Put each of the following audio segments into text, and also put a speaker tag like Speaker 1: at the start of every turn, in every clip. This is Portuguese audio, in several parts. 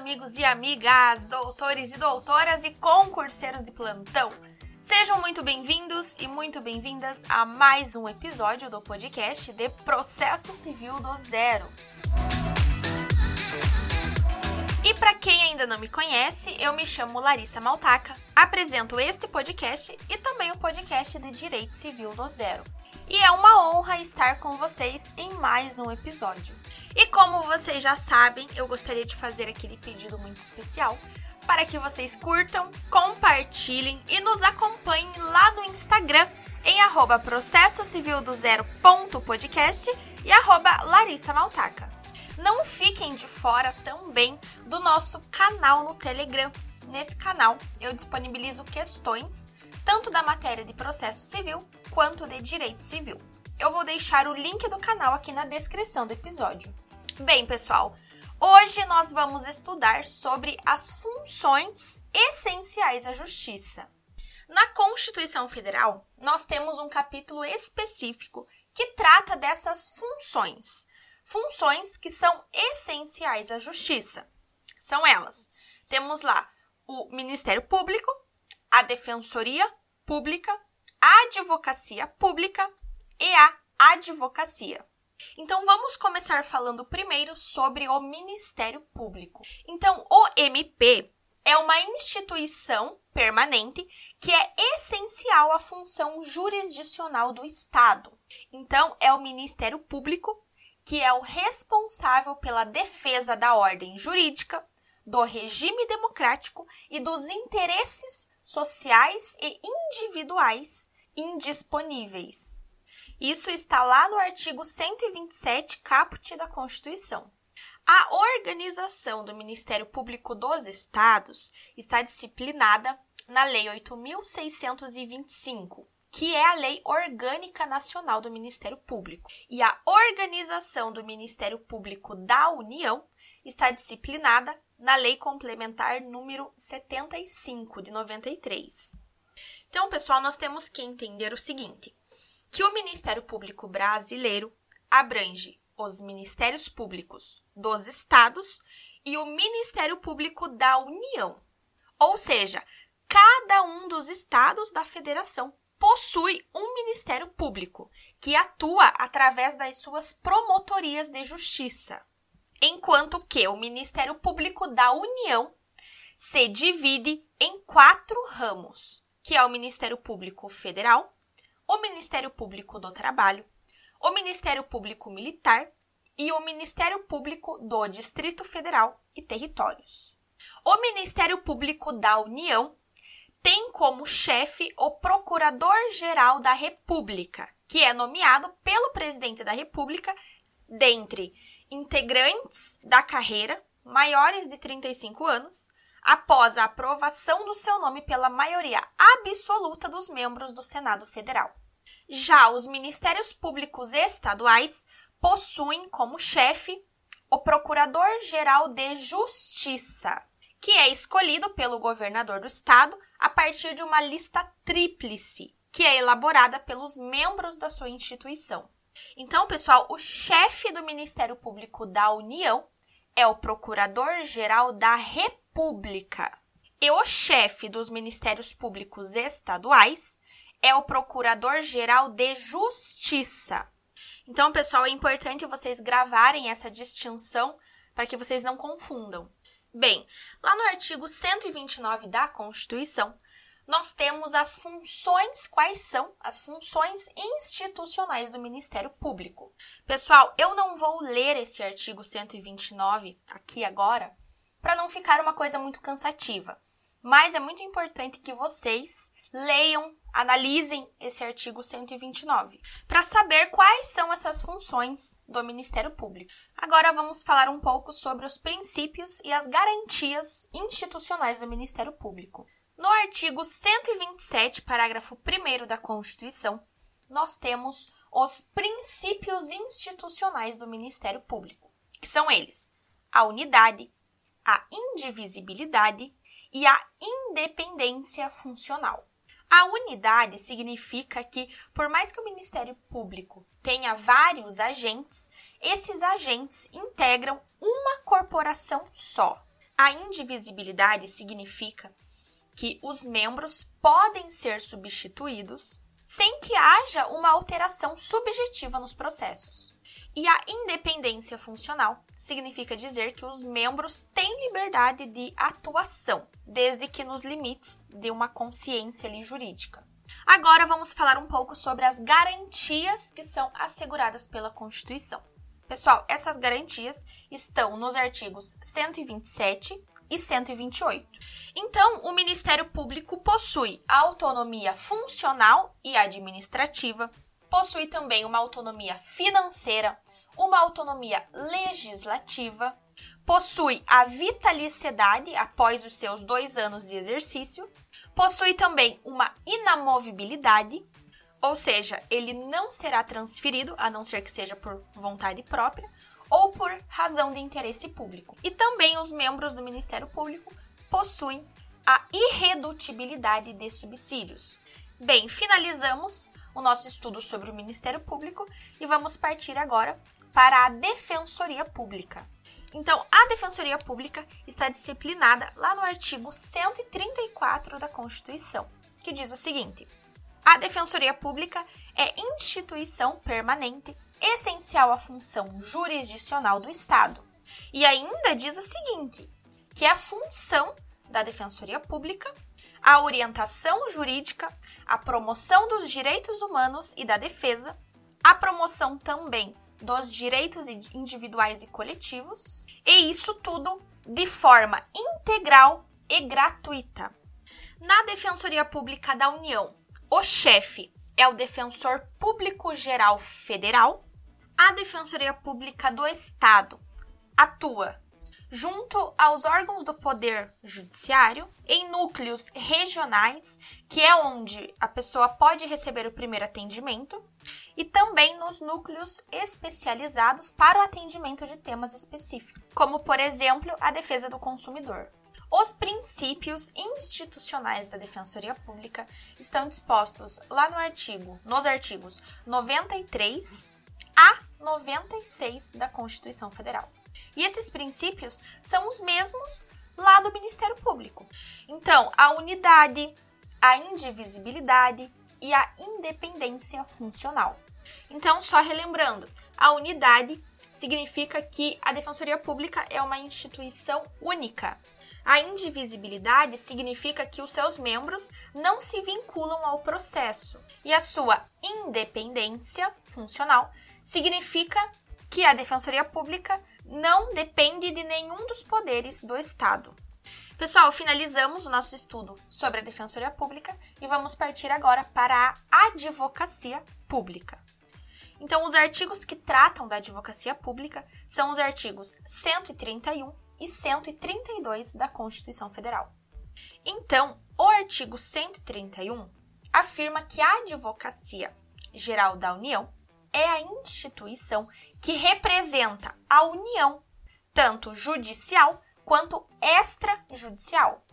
Speaker 1: amigos e amigas, doutores e doutoras e concurseiros de plantão. Sejam muito bem-vindos e muito bem-vindas a mais um episódio do podcast de Processo Civil do Zero. E para quem ainda não me conhece, eu me chamo Larissa Maltaca, apresento este podcast e também o podcast de Direito Civil do Zero. E é uma honra estar com vocês em mais um episódio. E como vocês já sabem, eu gostaria de fazer aquele pedido muito especial para que vocês curtam, compartilhem e nos acompanhem lá no Instagram em arroba e arroba Larissa Maltaca. Não fiquem de fora também do nosso canal no Telegram. Nesse canal eu disponibilizo questões tanto da matéria de processo civil quanto de direito civil. Eu vou deixar o link do canal aqui na descrição do episódio. Bem, pessoal, hoje nós vamos estudar sobre as funções essenciais à justiça. Na Constituição Federal, nós temos um capítulo específico que trata dessas funções. Funções que são essenciais à justiça. São elas: temos lá o Ministério Público, a Defensoria Pública, a Advocacia Pública e a Advocacia. Então vamos começar falando primeiro sobre o Ministério Público. Então, o MP é uma instituição permanente que é essencial à função jurisdicional do Estado. Então, é o Ministério Público que é o responsável pela defesa da ordem jurídica, do regime democrático e dos interesses sociais e individuais indisponíveis. Isso está lá no artigo 127, caput da Constituição. A organização do Ministério Público dos Estados está disciplinada na Lei 8625, que é a Lei Orgânica Nacional do Ministério Público. E a organização do Ministério Público da União está disciplinada na Lei Complementar número 75 de 93. Então, pessoal, nós temos que entender o seguinte: que o Ministério Público Brasileiro abrange os Ministérios Públicos dos Estados e o Ministério Público da União. Ou seja, cada um dos estados da federação possui um Ministério Público que atua através das suas promotorias de justiça, enquanto que o Ministério Público da União se divide em quatro ramos, que é o Ministério Público Federal, o Ministério Público do Trabalho, o Ministério Público Militar e o Ministério Público do Distrito Federal e Territórios. O Ministério Público da União tem como chefe o Procurador-Geral da República, que é nomeado pelo Presidente da República dentre integrantes da carreira maiores de 35 anos, após a aprovação do seu nome pela maioria absoluta dos membros do Senado Federal. Já os ministérios públicos estaduais possuem como chefe o Procurador-Geral de Justiça, que é escolhido pelo governador do estado a partir de uma lista tríplice, que é elaborada pelos membros da sua instituição. Então, pessoal, o chefe do Ministério Público da União é o Procurador-Geral da República. E o chefe dos Ministérios Públicos Estaduais é o Procurador-Geral de Justiça. Então, pessoal, é importante vocês gravarem essa distinção para que vocês não confundam. Bem, lá no artigo 129 da Constituição, nós temos as funções, quais são as funções institucionais do Ministério Público. Pessoal, eu não vou ler esse artigo 129 aqui agora, para não ficar uma coisa muito cansativa. Mas é muito importante que vocês leiam, analisem esse artigo 129 para saber quais são essas funções do Ministério Público. Agora vamos falar um pouco sobre os princípios e as garantias institucionais do Ministério Público. No artigo 127, parágrafo 1 da Constituição, nós temos os princípios institucionais do Ministério Público, que são eles: a unidade, a indivisibilidade e a independência funcional. A unidade significa que, por mais que o Ministério Público tenha vários agentes, esses agentes integram uma corporação só. A indivisibilidade significa que os membros podem ser substituídos sem que haja uma alteração subjetiva nos processos. E a independência funcional significa dizer que os membros têm liberdade de atuação, desde que nos limites de uma consciência ali, jurídica. Agora vamos falar um pouco sobre as garantias que são asseguradas pela Constituição. Pessoal, essas garantias estão nos artigos 127 e 128. Então, o Ministério Público possui autonomia funcional e administrativa, possui também uma autonomia financeira, uma autonomia legislativa, possui a vitaliciedade após os seus dois anos de exercício, possui também uma inamovibilidade, ou seja, ele não será transferido, a não ser que seja por vontade própria, ou por razão de interesse público. E também os membros do Ministério Público possuem a irredutibilidade de subsídios. Bem, finalizamos o nosso estudo sobre o Ministério Público e vamos partir agora para a Defensoria Pública. Então, a Defensoria Pública está disciplinada lá no artigo 134 da Constituição, que diz o seguinte: a Defensoria Pública é instituição permanente, essencial à função jurisdicional do Estado. E ainda diz o seguinte: que é a função da Defensoria Pública a orientação jurídica, a promoção dos direitos humanos e da defesa, a promoção também dos direitos individuais e coletivos, e isso tudo de forma integral e gratuita. Na Defensoria Pública da União, o chefe é o Defensor Público Geral Federal. A Defensoria Pública do Estado atua junto aos órgãos do Poder Judiciário, em núcleos regionais, que é onde a pessoa pode receber o primeiro atendimento, e também nos núcleos especializados para o atendimento de temas específicos, como, por exemplo, a defesa do consumidor. Os princípios institucionais da Defensoria Pública estão dispostos lá no artigo, nos artigos 93 a 96 da Constituição Federal. E esses princípios são os mesmos lá do Ministério Público. Então, a unidade, a indivisibilidade e a independência funcional. Então, só relembrando, a unidade significa que a Defensoria Pública é uma instituição única. A indivisibilidade significa que os seus membros não se vinculam ao processo. E a sua independência funcional significa que a Defensoria Pública não depende de nenhum dos poderes do Estado. Pessoal, finalizamos o nosso estudo sobre a Defensoria Pública e vamos partir agora para a advocacia pública. Então, os artigos que tratam da advocacia pública são os artigos 131 e 132 da Constituição Federal. Então, o artigo 131 afirma que a Advocacia Geral da União é a instituição que representa a União, tanto judicial quanto extrajudicial.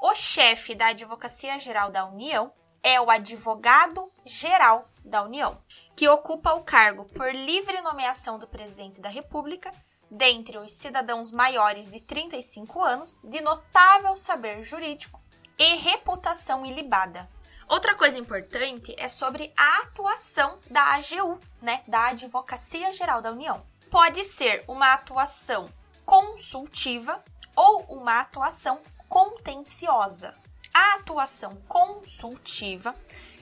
Speaker 1: O chefe da Advocacia Geral da União é o Advogado Geral da União, que ocupa o cargo por livre nomeação do presidente da República, dentre os cidadãos maiores de 35 anos, de notável saber jurídico e reputação ilibada. Outra coisa importante é sobre a atuação da AGU, né, da Advocacia Geral da União. Pode ser uma atuação consultiva ou uma atuação contenciosa. A atuação consultiva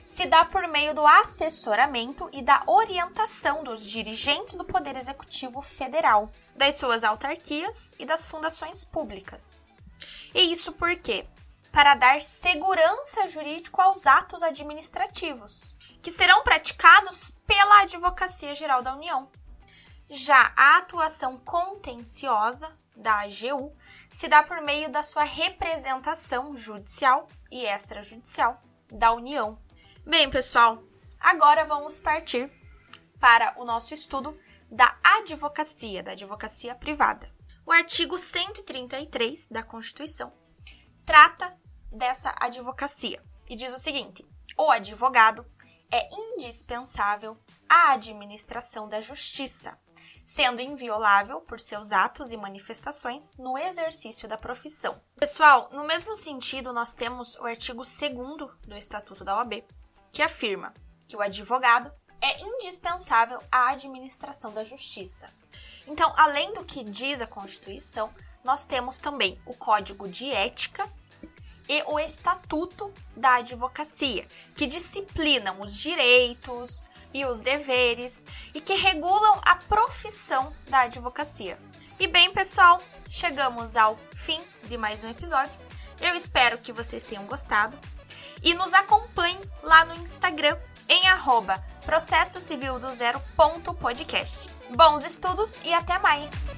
Speaker 1: se dá por meio do assessoramento e da orientação dos dirigentes do Poder Executivo Federal, das suas autarquias e das fundações públicas. E isso porque para dar segurança jurídica aos atos administrativos, que serão praticados pela Advocacia Geral da União. Já a atuação contenciosa da AGU se dá por meio da sua representação judicial e extrajudicial da União. Bem, pessoal, agora vamos partir para o nosso estudo da advocacia, da advocacia privada. O artigo 133 da Constituição trata dessa advocacia e diz o seguinte: o advogado é indispensável à administração da justiça, sendo inviolável por seus atos e manifestações no exercício da profissão. Pessoal, no mesmo sentido, nós temos o artigo 2 do Estatuto da OAB, que afirma que o advogado é indispensável à administração da justiça. Então, além do que diz a Constituição, nós temos também o Código de Ética e o Estatuto da Advocacia, que disciplinam os direitos e os deveres e que regulam a profissão da advocacia. E bem, pessoal, chegamos ao fim de mais um episódio. Eu espero que vocês tenham gostado e nos acompanhem lá no Instagram em arroba processo civil do zero ponto podcast. Bons estudos e até mais!